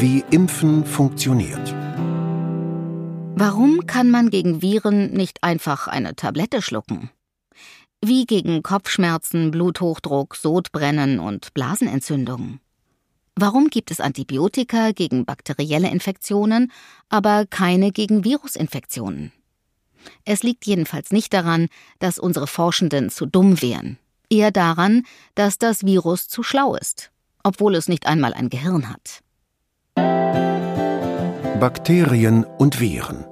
Wie Impfen funktioniert. Warum kann man gegen Viren nicht einfach eine Tablette schlucken? Wie gegen Kopfschmerzen, Bluthochdruck, Sodbrennen und Blasenentzündungen? Warum gibt es Antibiotika gegen bakterielle Infektionen, aber keine gegen Virusinfektionen? Es liegt jedenfalls nicht daran, dass unsere Forschenden zu dumm wären, eher daran, dass das Virus zu schlau ist, obwohl es nicht einmal ein Gehirn hat. Bakterien und Viren.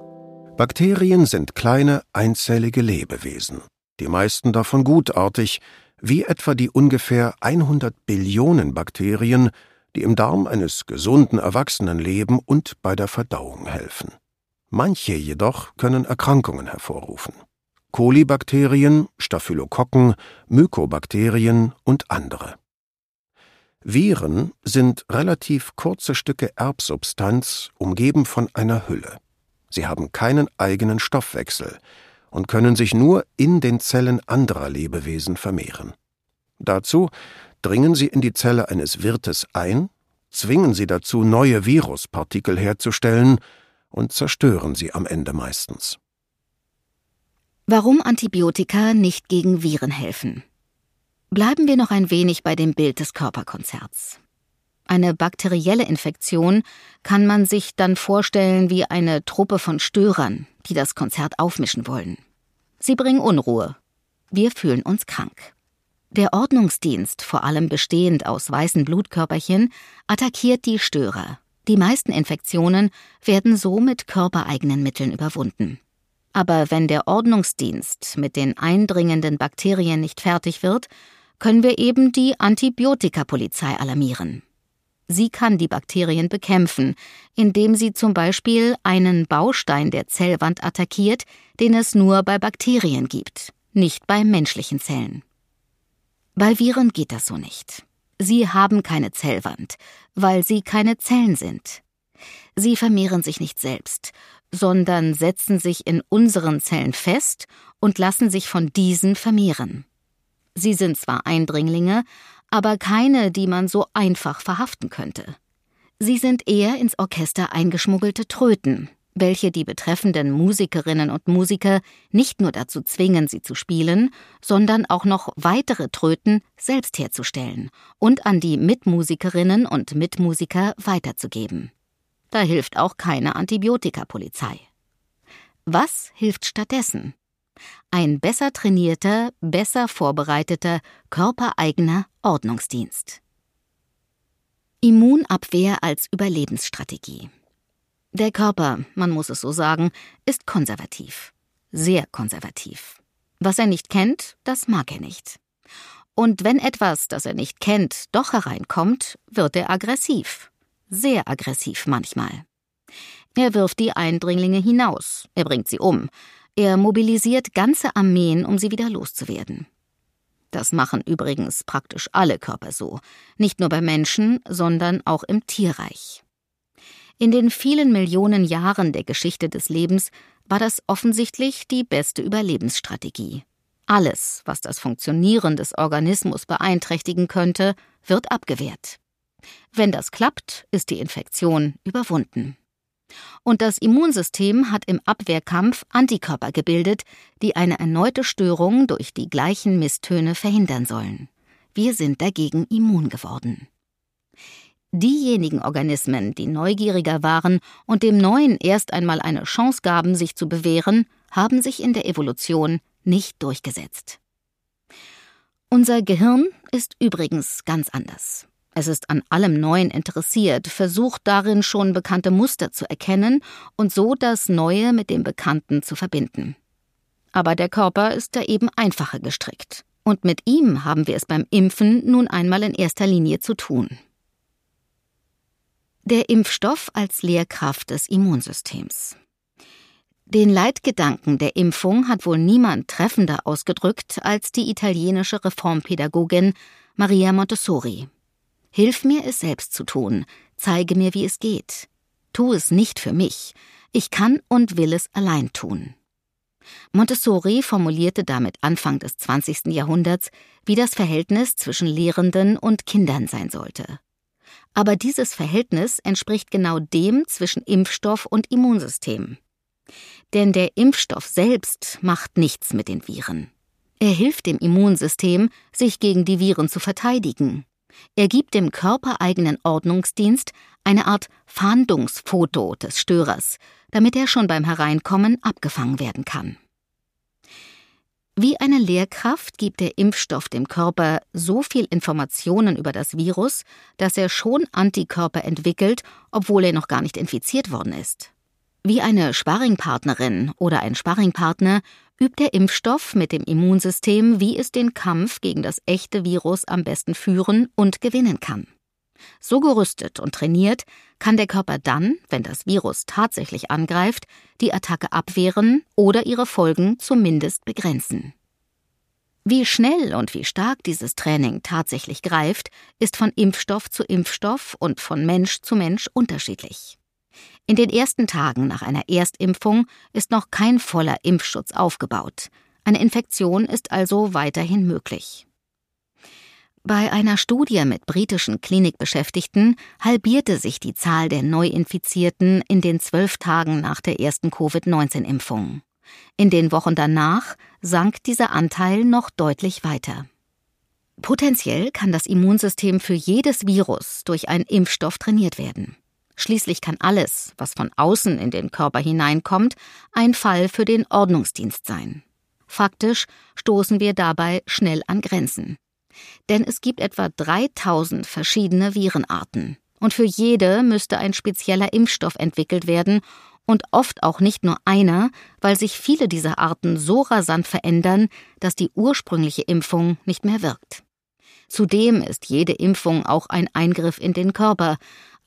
Bakterien sind kleine, einzellige Lebewesen, die meisten davon gutartig, wie etwa die ungefähr 100 Billionen Bakterien, die im Darm eines gesunden Erwachsenen leben und bei der Verdauung helfen. Manche jedoch können Erkrankungen hervorrufen. Kolibakterien, Staphylokokken, Mykobakterien und andere. Viren sind relativ kurze Stücke Erbsubstanz, umgeben von einer Hülle. Sie haben keinen eigenen Stoffwechsel und können sich nur in den Zellen anderer Lebewesen vermehren. Dazu dringen sie in die Zelle eines Wirtes ein, zwingen sie dazu, neue Viruspartikel herzustellen und zerstören sie am Ende meistens. Warum Antibiotika nicht gegen Viren helfen? Bleiben wir noch ein wenig bei dem Bild des Körperkonzerts. Eine bakterielle Infektion kann man sich dann vorstellen wie eine Truppe von Störern, die das Konzert aufmischen wollen. Sie bringen Unruhe. Wir fühlen uns krank. Der Ordnungsdienst, vor allem bestehend aus weißen Blutkörperchen, attackiert die Störer. Die meisten Infektionen werden so mit körpereigenen Mitteln überwunden. Aber wenn der Ordnungsdienst mit den eindringenden Bakterien nicht fertig wird, können wir eben die Antibiotikapolizei alarmieren. Sie kann die Bakterien bekämpfen, indem sie zum Beispiel einen Baustein der Zellwand attackiert, den es nur bei Bakterien gibt, nicht bei menschlichen Zellen. Bei Viren geht das so nicht. Sie haben keine Zellwand, weil sie keine Zellen sind. Sie vermehren sich nicht selbst, sondern setzen sich in unseren Zellen fest und lassen sich von diesen vermehren. Sie sind zwar Eindringlinge, aber keine, die man so einfach verhaften könnte. Sie sind eher ins Orchester eingeschmuggelte Tröten, welche die betreffenden Musikerinnen und Musiker nicht nur dazu zwingen, sie zu spielen, sondern auch noch weitere Tröten selbst herzustellen und an die Mitmusikerinnen und Mitmusiker weiterzugeben. Da hilft auch keine Antibiotikapolizei. Was hilft stattdessen? Ein besser trainierter, besser vorbereiteter, körpereigener Ordnungsdienst. Immunabwehr als Überlebensstrategie. Der Körper, man muss es so sagen, ist konservativ. Sehr konservativ. Was er nicht kennt, das mag er nicht. Und wenn etwas, das er nicht kennt, doch hereinkommt, wird er aggressiv. Sehr aggressiv manchmal. Er wirft die Eindringlinge hinaus, er bringt sie um, er mobilisiert ganze Armeen, um sie wieder loszuwerden. Das machen übrigens praktisch alle Körper so, nicht nur bei Menschen, sondern auch im Tierreich. In den vielen Millionen Jahren der Geschichte des Lebens war das offensichtlich die beste Überlebensstrategie. Alles, was das Funktionieren des Organismus beeinträchtigen könnte, wird abgewehrt. Wenn das klappt, ist die Infektion überwunden. Und das Immunsystem hat im Abwehrkampf Antikörper gebildet, die eine erneute Störung durch die gleichen Misstöne verhindern sollen. Wir sind dagegen immun geworden. Diejenigen Organismen, die neugieriger waren und dem Neuen erst einmal eine Chance gaben, sich zu bewähren, haben sich in der Evolution nicht durchgesetzt. Unser Gehirn ist übrigens ganz anders. Es ist an allem Neuen interessiert, versucht darin schon bekannte Muster zu erkennen und so das Neue mit dem Bekannten zu verbinden. Aber der Körper ist da eben einfacher gestrickt. Und mit ihm haben wir es beim Impfen nun einmal in erster Linie zu tun. Der Impfstoff als Lehrkraft des Immunsystems. Den Leitgedanken der Impfung hat wohl niemand treffender ausgedrückt als die italienische Reformpädagogin Maria Montessori. Hilf mir, es selbst zu tun, zeige mir, wie es geht. Tu es nicht für mich, ich kann und will es allein tun. Montessori formulierte damit Anfang des 20. Jahrhunderts, wie das Verhältnis zwischen Lehrenden und Kindern sein sollte. Aber dieses Verhältnis entspricht genau dem zwischen Impfstoff und Immunsystem. Denn der Impfstoff selbst macht nichts mit den Viren. Er hilft dem Immunsystem, sich gegen die Viren zu verteidigen. Er gibt dem körpereigenen Ordnungsdienst eine Art Fahndungsfoto des Störers, damit er schon beim Hereinkommen abgefangen werden kann. Wie eine Lehrkraft gibt der Impfstoff dem Körper so viel Informationen über das Virus, dass er schon Antikörper entwickelt, obwohl er noch gar nicht infiziert worden ist. Wie eine Sparringpartnerin oder ein Sparringpartner übt der Impfstoff mit dem Immunsystem, wie es den Kampf gegen das echte Virus am besten führen und gewinnen kann. So gerüstet und trainiert kann der Körper dann, wenn das Virus tatsächlich angreift, die Attacke abwehren oder ihre Folgen zumindest begrenzen. Wie schnell und wie stark dieses Training tatsächlich greift, ist von Impfstoff zu Impfstoff und von Mensch zu Mensch unterschiedlich. In den ersten Tagen nach einer Erstimpfung ist noch kein voller Impfschutz aufgebaut. Eine Infektion ist also weiterhin möglich. Bei einer Studie mit britischen Klinikbeschäftigten halbierte sich die Zahl der Neuinfizierten in den zwölf Tagen nach der ersten Covid-19-Impfung. In den Wochen danach sank dieser Anteil noch deutlich weiter. Potenziell kann das Immunsystem für jedes Virus durch einen Impfstoff trainiert werden. Schließlich kann alles, was von außen in den Körper hineinkommt, ein Fall für den Ordnungsdienst sein. Faktisch stoßen wir dabei schnell an Grenzen denn es gibt etwa 3000 verschiedene Virenarten. Und für jede müsste ein spezieller Impfstoff entwickelt werden und oft auch nicht nur einer, weil sich viele dieser Arten so rasant verändern, dass die ursprüngliche Impfung nicht mehr wirkt. Zudem ist jede Impfung auch ein Eingriff in den Körper,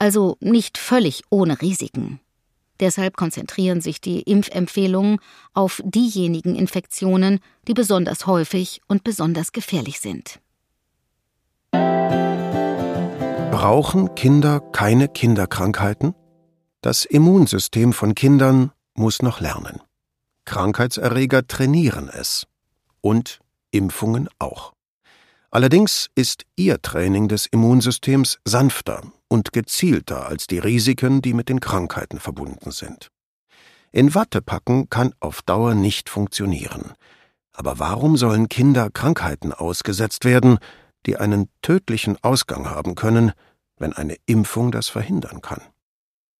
also nicht völlig ohne Risiken. Deshalb konzentrieren sich die Impfempfehlungen auf diejenigen Infektionen, die besonders häufig und besonders gefährlich sind. Brauchen Kinder keine Kinderkrankheiten? Das Immunsystem von Kindern muss noch lernen. Krankheitserreger trainieren es. Und Impfungen auch. Allerdings ist ihr Training des Immunsystems sanfter und gezielter als die Risiken, die mit den Krankheiten verbunden sind. In Watte packen kann auf Dauer nicht funktionieren. Aber warum sollen Kinder Krankheiten ausgesetzt werden, die einen tödlichen Ausgang haben können, wenn eine Impfung das verhindern kann.